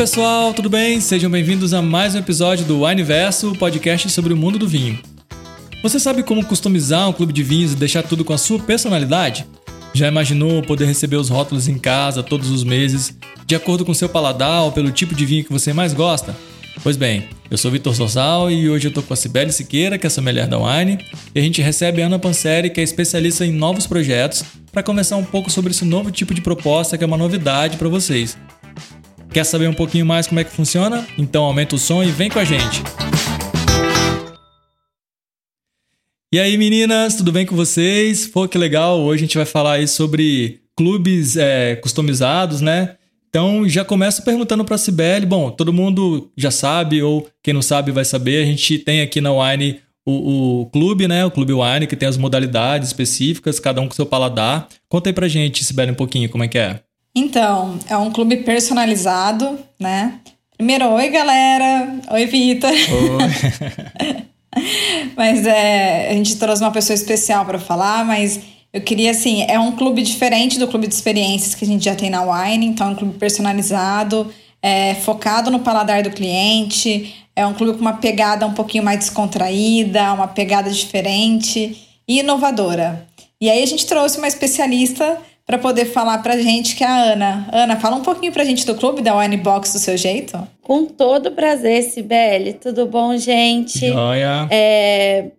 pessoal, tudo bem? Sejam bem-vindos a mais um episódio do Wineverso, podcast sobre o mundo do vinho. Você sabe como customizar um clube de vinhos e deixar tudo com a sua personalidade? Já imaginou poder receber os rótulos em casa todos os meses, de acordo com seu paladar ou pelo tipo de vinho que você mais gosta? Pois bem, eu sou Vitor Sorsal e hoje eu tô com a Cibele Siqueira, que é mulher da Wine, e a gente recebe a Ana Panseri, que é especialista em novos projetos, para conversar um pouco sobre esse novo tipo de proposta que é uma novidade para vocês. Quer saber um pouquinho mais como é que funciona? Então aumenta o som e vem com a gente! E aí, meninas, tudo bem com vocês? Pô, que legal! Hoje a gente vai falar aí sobre clubes é, customizados, né? Então, já começo perguntando para a Cibele. Bom, todo mundo já sabe, ou quem não sabe vai saber. A gente tem aqui na Wine o, o clube, né? O Clube Wine, que tem as modalidades específicas, cada um com seu paladar. Conta aí pra gente, Sibeli, um pouquinho como é que é. Então, é um clube personalizado, né? Primeiro, oi galera! Oi, Vitor! Oi! mas é, a gente trouxe uma pessoa especial para falar, mas eu queria, assim, é um clube diferente do clube de experiências que a gente já tem na Wine, então é um clube personalizado, é, focado no paladar do cliente, é um clube com uma pegada um pouquinho mais descontraída, uma pegada diferente e inovadora. E aí a gente trouxe uma especialista para poder falar pra gente, que é a Ana. Ana, fala um pouquinho pra gente do clube da Wine Box do seu jeito. Com todo prazer, Sibeli. Tudo bom, gente? Joia. É,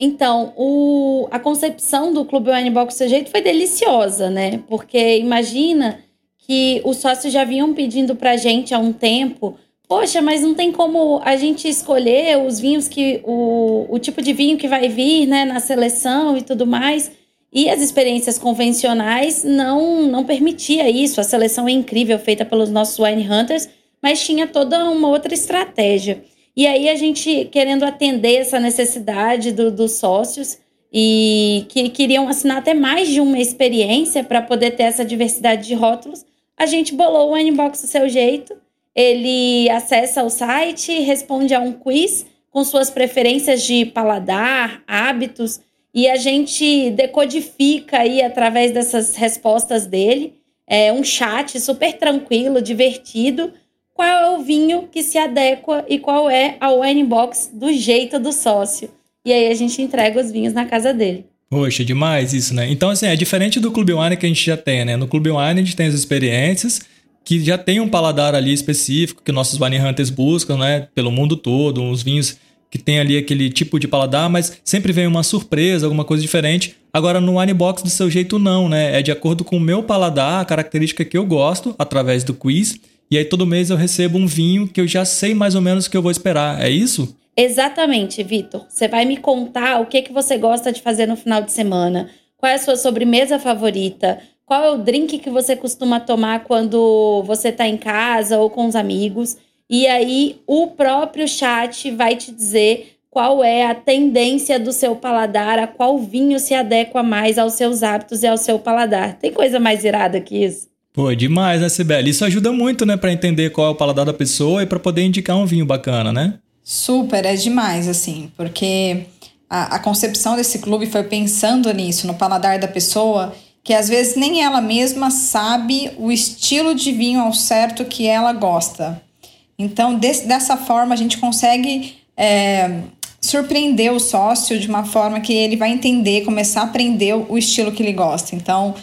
então, o, a concepção do Clube Wine Box do seu jeito foi deliciosa, né? Porque imagina que os sócios já vinham pedindo pra gente há um tempo. Poxa, mas não tem como a gente escolher os vinhos que. o, o tipo de vinho que vai vir, né, na seleção e tudo mais. E as experiências convencionais não, não permitia isso. A seleção é incrível, feita pelos nossos wine hunters, mas tinha toda uma outra estratégia. E aí a gente querendo atender essa necessidade do, dos sócios e que queriam assinar até mais de uma experiência para poder ter essa diversidade de rótulos, a gente bolou o Winebox do seu jeito. Ele acessa o site, responde a um quiz com suas preferências de paladar, hábitos, e a gente decodifica aí através dessas respostas dele é um chat super tranquilo, divertido, qual é o vinho que se adequa e qual é a wine box do jeito do sócio. E aí a gente entrega os vinhos na casa dele. Poxa, demais isso, né? Então, assim, é diferente do Clube Wine que a gente já tem, né? No Clube Wine a gente tem as experiências que já tem um paladar ali específico que nossos wine hunters buscam, né? Pelo mundo todo, uns vinhos que tem ali aquele tipo de paladar, mas sempre vem uma surpresa, alguma coisa diferente. Agora, no Wine Box, do seu jeito, não, né? É de acordo com o meu paladar, a característica que eu gosto, através do quiz. E aí todo mês eu recebo um vinho que eu já sei mais ou menos o que eu vou esperar. É isso? Exatamente, Vitor. Você vai me contar o que, que você gosta de fazer no final de semana. Qual é a sua sobremesa favorita? Qual é o drink que você costuma tomar quando você está em casa ou com os amigos? E aí o próprio chat vai te dizer qual é a tendência do seu paladar, a qual vinho se adequa mais aos seus hábitos e ao seu paladar. Tem coisa mais irada que isso? Pô, demais, né, Sibeli? Isso ajuda muito, né, para entender qual é o paladar da pessoa e para poder indicar um vinho bacana, né? Super, é demais, assim, porque a, a concepção desse clube foi pensando nisso, no paladar da pessoa, que às vezes nem ela mesma sabe o estilo de vinho ao certo que ela gosta. Então, desse, dessa forma, a gente consegue é, surpreender o sócio de uma forma que ele vai entender, começar a aprender o estilo que ele gosta. Então,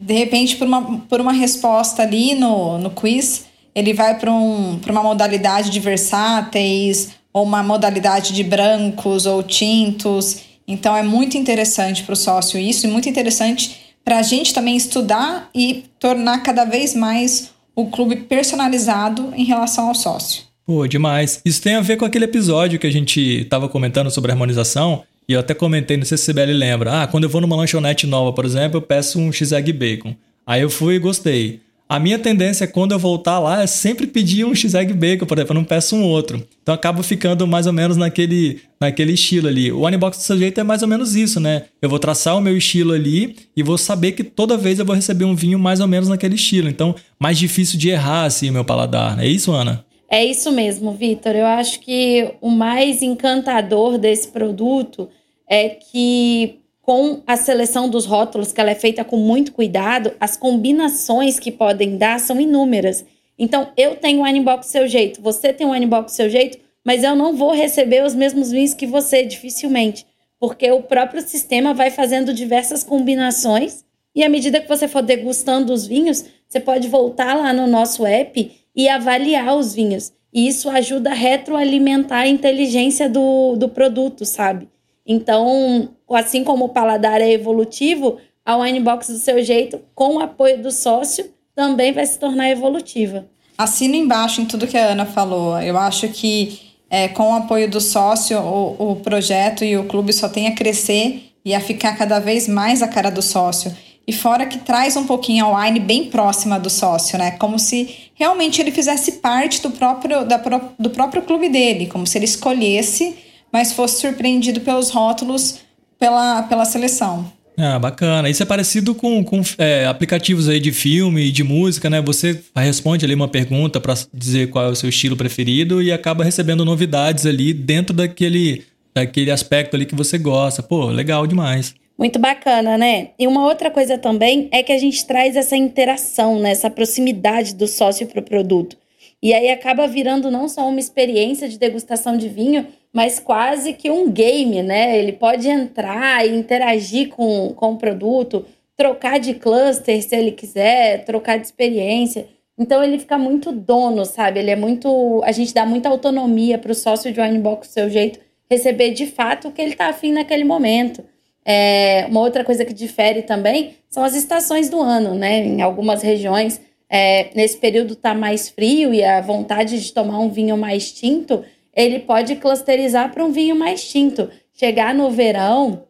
de repente, por uma, por uma resposta ali no, no quiz, ele vai para um, uma modalidade de versáteis, ou uma modalidade de brancos ou tintos. Então, é muito interessante para o sócio isso, e muito interessante para a gente também estudar e tornar cada vez mais o clube personalizado em relação ao sócio. Pô, demais. Isso tem a ver com aquele episódio que a gente estava comentando sobre harmonização, e eu até comentei, não sei se a lembra. Ah, quando eu vou numa lanchonete nova, por exemplo, eu peço um x-egg bacon. Aí eu fui e gostei. A minha tendência, quando eu voltar lá, é sempre pedir um x-egg bacon, por exemplo, eu não peço um outro. Então acabo ficando mais ou menos naquele, naquele estilo ali. O Unbox do seu jeito é mais ou menos isso, né? Eu vou traçar o meu estilo ali e vou saber que toda vez eu vou receber um vinho mais ou menos naquele estilo. Então, mais difícil de errar, assim, o meu paladar. É isso, Ana? É isso mesmo, Vitor. Eu acho que o mais encantador desse produto é que com a seleção dos rótulos, que ela é feita com muito cuidado, as combinações que podem dar são inúmeras. Então, eu tenho um Winebox seu jeito, você tem um Winebox seu jeito, mas eu não vou receber os mesmos vinhos que você, dificilmente. Porque o próprio sistema vai fazendo diversas combinações e à medida que você for degustando os vinhos, você pode voltar lá no nosso app e avaliar os vinhos. E isso ajuda a retroalimentar a inteligência do, do produto, sabe? Então, assim como o paladar é evolutivo, a Winebox do seu jeito, com o apoio do sócio, também vai se tornar evolutiva. Assino embaixo em tudo que a Ana falou. Eu acho que é, com o apoio do sócio, o, o projeto e o clube só tem a crescer e a ficar cada vez mais a cara do sócio. E fora que traz um pouquinho a wine bem próxima do sócio, né? Como se realmente ele fizesse parte do próprio, da, do próprio clube dele, como se ele escolhesse, mas fosse surpreendido pelos rótulos pela, pela seleção. Ah, bacana. Isso é parecido com, com é, aplicativos aí de filme e de música, né? Você responde ali uma pergunta para dizer qual é o seu estilo preferido e acaba recebendo novidades ali dentro daquele, daquele aspecto ali que você gosta. Pô, legal demais. Muito bacana, né? E uma outra coisa também é que a gente traz essa interação, né? essa proximidade do sócio para o produto. E aí acaba virando não só uma experiência de degustação de vinho, mas quase que um game, né? Ele pode entrar e interagir com, com o produto, trocar de cluster se ele quiser, trocar de experiência. Então ele fica muito dono, sabe? Ele é muito. A gente dá muita autonomia para o sócio de Winebox seu jeito receber de fato o que ele está afim naquele momento. É, uma outra coisa que difere também são as estações do ano, né? Em algumas regiões, é, nesse período está mais frio e a vontade de tomar um vinho mais tinto, ele pode clusterizar para um vinho mais tinto. Chegar no verão,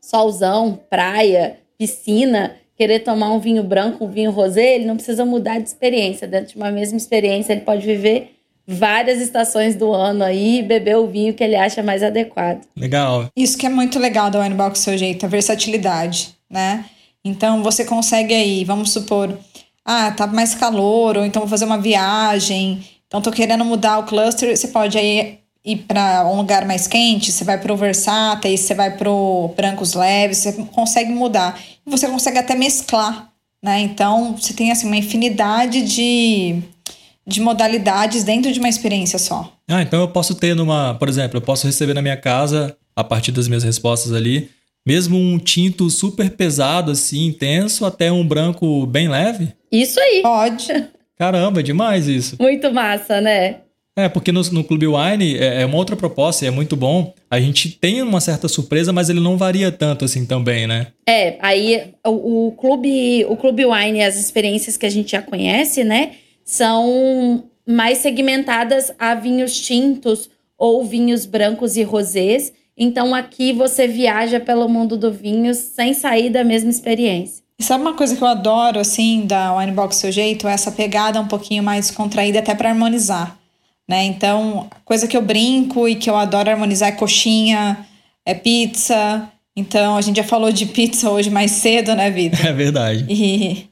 solzão, praia, piscina, querer tomar um vinho branco, um vinho rosé, ele não precisa mudar de experiência. Dentro de uma mesma experiência, ele pode viver várias estações do ano aí e beber o vinho que ele acha mais adequado. Legal. Isso que é muito legal do Winebox Seu Jeito, a versatilidade, né? Então você consegue aí, vamos supor, ah, tá mais calor, ou então vou fazer uma viagem, então tô querendo mudar o cluster, você pode aí ir para um lugar mais quente, você vai pro Versata, aí você vai pro brancos leves, você consegue mudar. E você consegue até mesclar, né? Então, você tem assim uma infinidade de de modalidades dentro de uma experiência só. Ah, então eu posso ter numa, por exemplo, eu posso receber na minha casa, a partir das minhas respostas ali, mesmo um tinto super pesado, assim, intenso, até um branco bem leve? Isso aí. Pode. Caramba, é demais isso. Muito massa, né? É, porque no, no Clube Wine é, é, uma outra proposta e é muito bom. A gente tem uma certa surpresa, mas ele não varia tanto assim também, né? É, aí o, o Clube o Clube Wine, as experiências que a gente já conhece, né? são mais segmentadas a vinhos tintos ou vinhos brancos e rosés. Então aqui você viaja pelo mundo do vinho sem sair da mesma experiência. E sabe uma coisa que eu adoro assim da Winebox Seu Jeito? É essa pegada um pouquinho mais contraída até para harmonizar, né? Então, coisa que eu brinco e que eu adoro harmonizar é coxinha, é pizza. Então, a gente já falou de pizza hoje mais cedo, né, Vitor? É verdade. E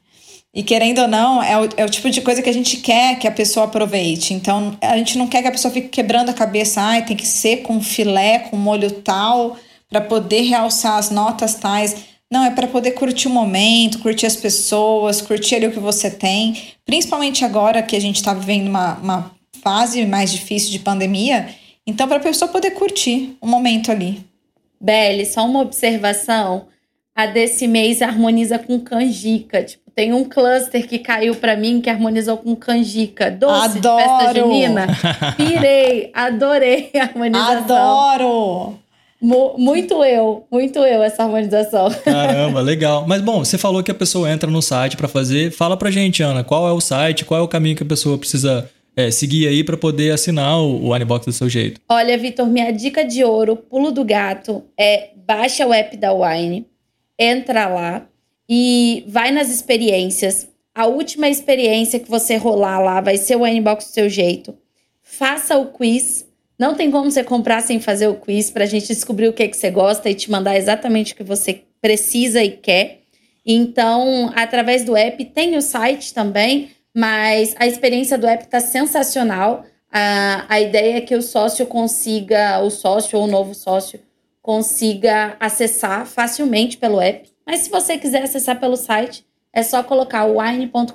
e querendo ou não, é o, é o tipo de coisa que a gente quer que a pessoa aproveite. Então, a gente não quer que a pessoa fique quebrando a cabeça, ai, tem que ser com filé, com molho tal, para poder realçar as notas tais. Não, é para poder curtir o momento, curtir as pessoas, curtir ali o que você tem. Principalmente agora que a gente está vivendo uma, uma fase mais difícil de pandemia. Então, para a pessoa poder curtir o momento ali. Belle, só uma observação. A desse mês harmoniza com canjica. Tipo, tem um cluster que caiu para mim que harmonizou com canjica. Doce Adoro. de festa junina. Pirei, adorei a harmonização. Adoro! Muito eu, muito eu essa harmonização. Caramba, legal. Mas bom, você falou que a pessoa entra no site para fazer. Fala pra gente, Ana, qual é o site, qual é o caminho que a pessoa precisa é, seguir aí para poder assinar o, o Anibox do seu jeito? Olha, Vitor, minha dica de ouro, pulo do gato, é baixa o app da Wine, entra lá, e vai nas experiências. A última experiência que você rolar lá vai ser o N-Box do seu jeito. Faça o quiz. Não tem como você comprar sem fazer o quiz para a gente descobrir o que, que você gosta e te mandar exatamente o que você precisa e quer. Então, através do app, tem o site também, mas a experiência do app está sensacional. A, a ideia é que o sócio consiga, o sócio ou o novo sócio, consiga acessar facilmente pelo app. Mas se você quiser acessar pelo site, é só colocar wine.com.br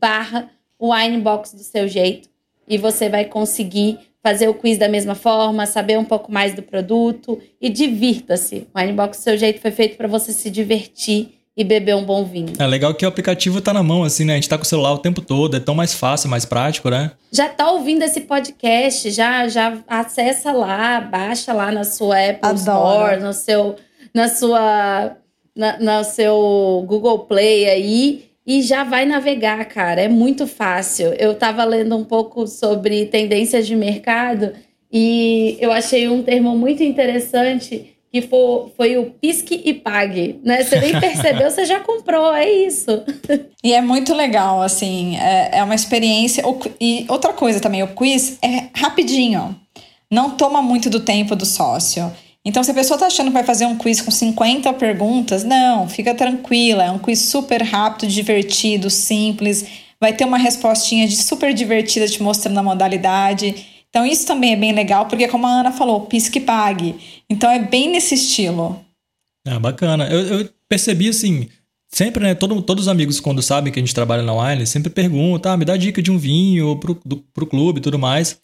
barra o Wine Box do seu jeito e você vai conseguir fazer o quiz da mesma forma, saber um pouco mais do produto e divirta-se. O Wine Box do seu jeito foi feito para você se divertir e beber um bom vinho. É legal que o aplicativo tá na mão, assim, né? A gente tá com o celular o tempo todo, é tão mais fácil, mais prático, né? Já tá ouvindo esse podcast, já, já acessa lá, baixa lá na sua Apple Adoro. Store, no seu, na sua, na, no seu Google Play aí e já vai navegar, cara. É muito fácil. Eu tava lendo um pouco sobre tendências de mercado e eu achei um termo muito interessante que for, foi o pisque e pague, né? Você nem percebeu, você já comprou, é isso. E é muito legal, assim, é, é uma experiência. E outra coisa também, o quiz é rapidinho, não toma muito do tempo do sócio. Então, se a pessoa tá achando que vai fazer um quiz com 50 perguntas, não, fica tranquila, é um quiz super rápido, divertido, simples, vai ter uma respostinha de super divertida te mostrando a modalidade. Então, isso também é bem legal, porque, como a Ana falou, pisque pague. Então, é bem nesse estilo. Ah, bacana. Eu, eu percebi assim. Sempre, né? Todo, todos os amigos, quando sabem que a gente trabalha na Wine, sempre perguntam: ah, me dá dica de um vinho pro, do, pro clube e tudo mais.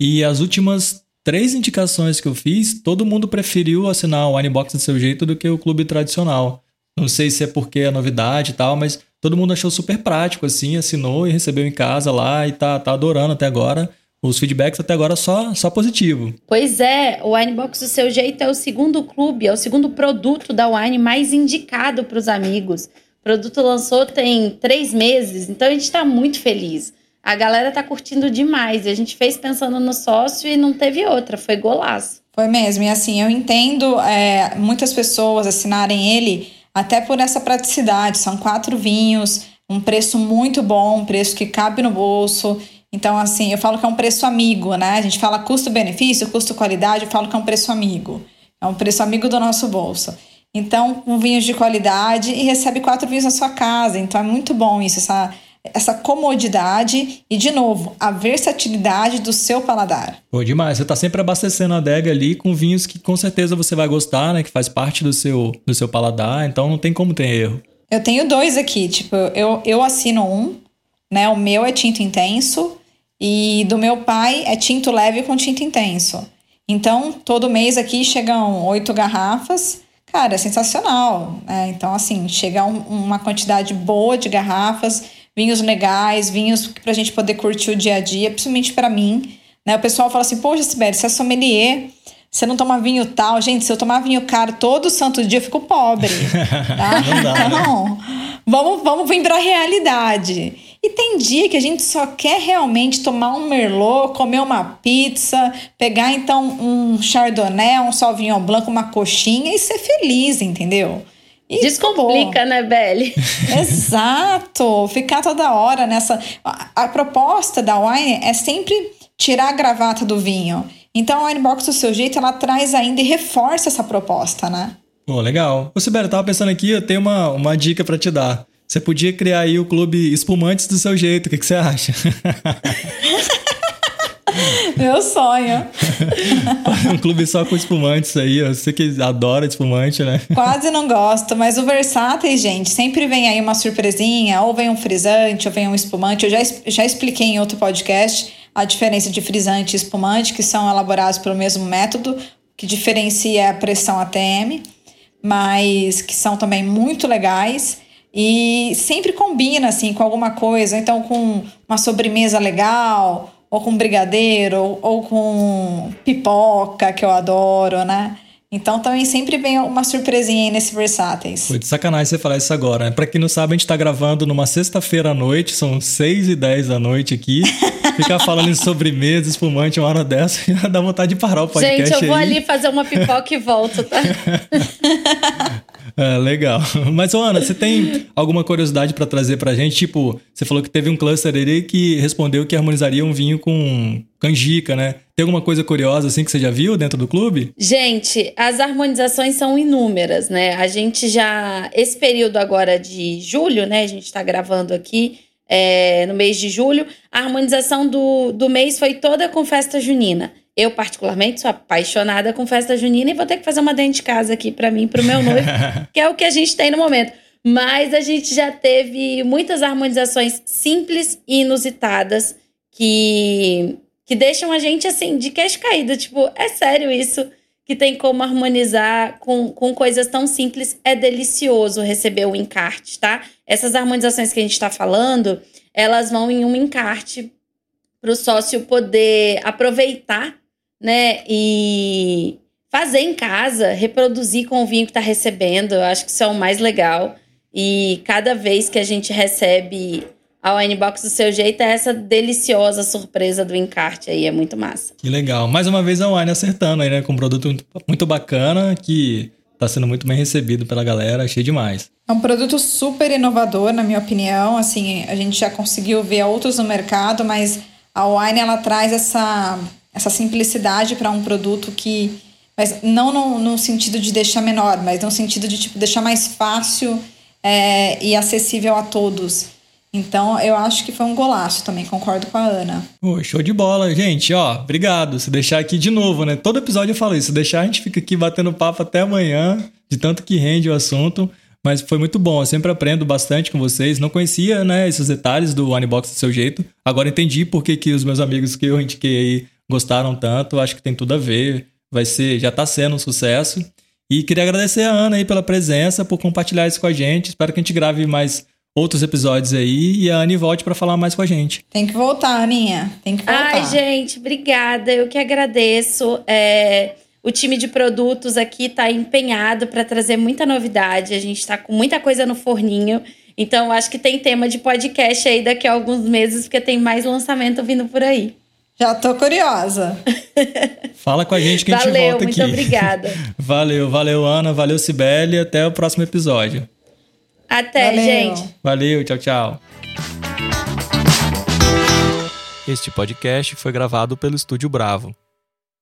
E as últimas três indicações que eu fiz, todo mundo preferiu assinar o Winebox do seu jeito do que o clube tradicional. Não sei se é porque é novidade e tal, mas todo mundo achou super prático, assim, assinou e recebeu em casa lá e tá, tá adorando até agora os feedbacks até agora só, só positivo. Pois é, o Winebox do seu jeito é o segundo clube, é o segundo produto da Wine mais indicado para os amigos. O produto lançou tem três meses, então a gente está muito feliz. A galera tá curtindo demais. A gente fez pensando no sócio e não teve outra, foi golaço. Foi mesmo, e assim, eu entendo é, muitas pessoas assinarem ele até por essa praticidade. São quatro vinhos, um preço muito bom, um preço que cabe no bolso. Então, assim, eu falo que é um preço amigo, né? A gente fala custo-benefício, custo-qualidade, eu falo que é um preço amigo. É um preço amigo do nosso bolso. Então, com vinhos de qualidade e recebe quatro vinhos na sua casa. Então, é muito bom isso, essa, essa comodidade e, de novo, a versatilidade do seu paladar. Pô, demais. Você está sempre abastecendo a adega ali com vinhos que com certeza você vai gostar, né? Que faz parte do seu, do seu paladar. Então, não tem como ter erro. Eu tenho dois aqui. Tipo, eu, eu assino um, né? O meu é tinto intenso e do meu pai é tinto leve com tinto intenso. Então, todo mês aqui chegam oito garrafas. Cara, é sensacional. Né? Então, assim, chega um, uma quantidade boa de garrafas, vinhos legais, vinhos para a gente poder curtir o dia a dia, principalmente para mim. Né? O pessoal fala assim: Poxa, Sibeli, você é sommelier, você não toma vinho tal. Gente, se eu tomar vinho caro todo santo dia, eu fico pobre. Tá? não dá, né? então, vamos, vamos vir para a realidade. E tem dia que a gente só quer realmente tomar um merlot, comer uma pizza, pegar então um chardonnay, um sauvignon blanc, uma coxinha e ser feliz, entendeu? E Descomplica, acabou. né, Belle? Exato. Ficar toda hora nessa. A, a, proposta da wine é sempre tirar a gravata do vinho. Então a Winebox do seu jeito, ela traz ainda e reforça essa proposta, né? Pô, legal. Ô, Sibera, tava pensando aqui, eu tenho uma, uma dica para te dar. Você podia criar aí o clube Espumantes do seu jeito. O que, que você acha? Meu sonho. um clube só com espumantes aí. Você que adora espumante, né? Quase não gosto, mas o versátil, gente, sempre vem aí uma surpresinha, ou vem um frisante, ou vem um espumante. Eu já, já expliquei em outro podcast a diferença de frisante e espumante, que são elaborados pelo mesmo método, que diferencia a pressão ATM, mas que são também muito legais. E sempre combina, assim, com alguma coisa. Então, com uma sobremesa legal, ou com brigadeiro, ou, ou com pipoca, que eu adoro, né? Então também sempre vem uma surpresinha aí nesse Versáteis. Foi de sacanagem você falar isso agora, né? Pra quem não sabe, a gente tá gravando numa sexta-feira à noite, são 6 e 10 da noite aqui. Ficar falando em sobremesa, espumante, uma hora dessa, já dá vontade de parar o podcast. Gente, eu vou aí. ali fazer uma pipoca e volto, tá? É, legal. Mas, Ana, você tem alguma curiosidade para trazer pra gente? Tipo, você falou que teve um cluster ali que respondeu que harmonizaria um vinho com canjica, né? Tem alguma coisa curiosa assim que você já viu dentro do clube? Gente, as harmonizações são inúmeras, né? A gente já. Esse período agora de julho, né? A gente tá gravando aqui. É, no mês de julho, a harmonização do, do mês foi toda com festa junina. Eu, particularmente, sou apaixonada com festa junina e vou ter que fazer uma dentro de casa aqui para mim, para o meu noivo, que é o que a gente tem no momento. Mas a gente já teve muitas harmonizações simples e inusitadas que, que deixam a gente assim, de queixo caído. Tipo, é sério isso? Que tem como harmonizar com, com coisas tão simples. É delicioso receber o encarte, tá? Essas harmonizações que a gente está falando, elas vão em um encarte para o sócio poder aproveitar, né? E fazer em casa, reproduzir com o vinho que está recebendo. Eu acho que isso é o mais legal. E cada vez que a gente recebe a Winebox do seu jeito, é essa deliciosa surpresa do encarte aí. É muito massa. Que legal. Mais uma vez a Wine acertando aí, né? Com um produto muito bacana que está sendo muito bem recebido pela galera. Achei demais. É um produto super inovador, na minha opinião. Assim, a gente já conseguiu ver outros no mercado, mas a Wine ela traz essa, essa simplicidade para um produto que mas não no, no, sentido de deixar menor, mas no sentido de tipo, deixar mais fácil é, e acessível a todos. Então, eu acho que foi um golaço também, concordo com a Ana. Oh, show de bola, gente. Ó, obrigado. Se deixar aqui de novo, né? Todo episódio eu falo isso. Se deixar, a gente fica aqui batendo papo até amanhã, de tanto que rende o assunto. Mas foi muito bom. Eu sempre aprendo bastante com vocês. Não conhecia, né, esses detalhes do Unbox do seu jeito. Agora entendi por que, que os meus amigos que eu indiquei aí gostaram tanto. Acho que tem tudo a ver. Vai ser, já tá sendo um sucesso. E queria agradecer a Ana aí pela presença, por compartilhar isso com a gente. Espero que a gente grave mais outros episódios aí e a Anne volte para falar mais com a gente. Tem que voltar, Aninha. Tem que voltar. Ai, gente, obrigada. Eu que agradeço. É, o time de produtos aqui está empenhado para trazer muita novidade. A gente está com muita coisa no forninho. Então, acho que tem tema de podcast aí daqui a alguns meses, porque tem mais lançamento vindo por aí. Já tô curiosa. Fala com a gente que valeu, a gente volta aqui. Muito obrigada. valeu, valeu, Ana. Valeu, Sibeli. Até o próximo episódio. Até, valeu. gente. Valeu, tchau, tchau. Este podcast foi gravado pelo Estúdio Bravo.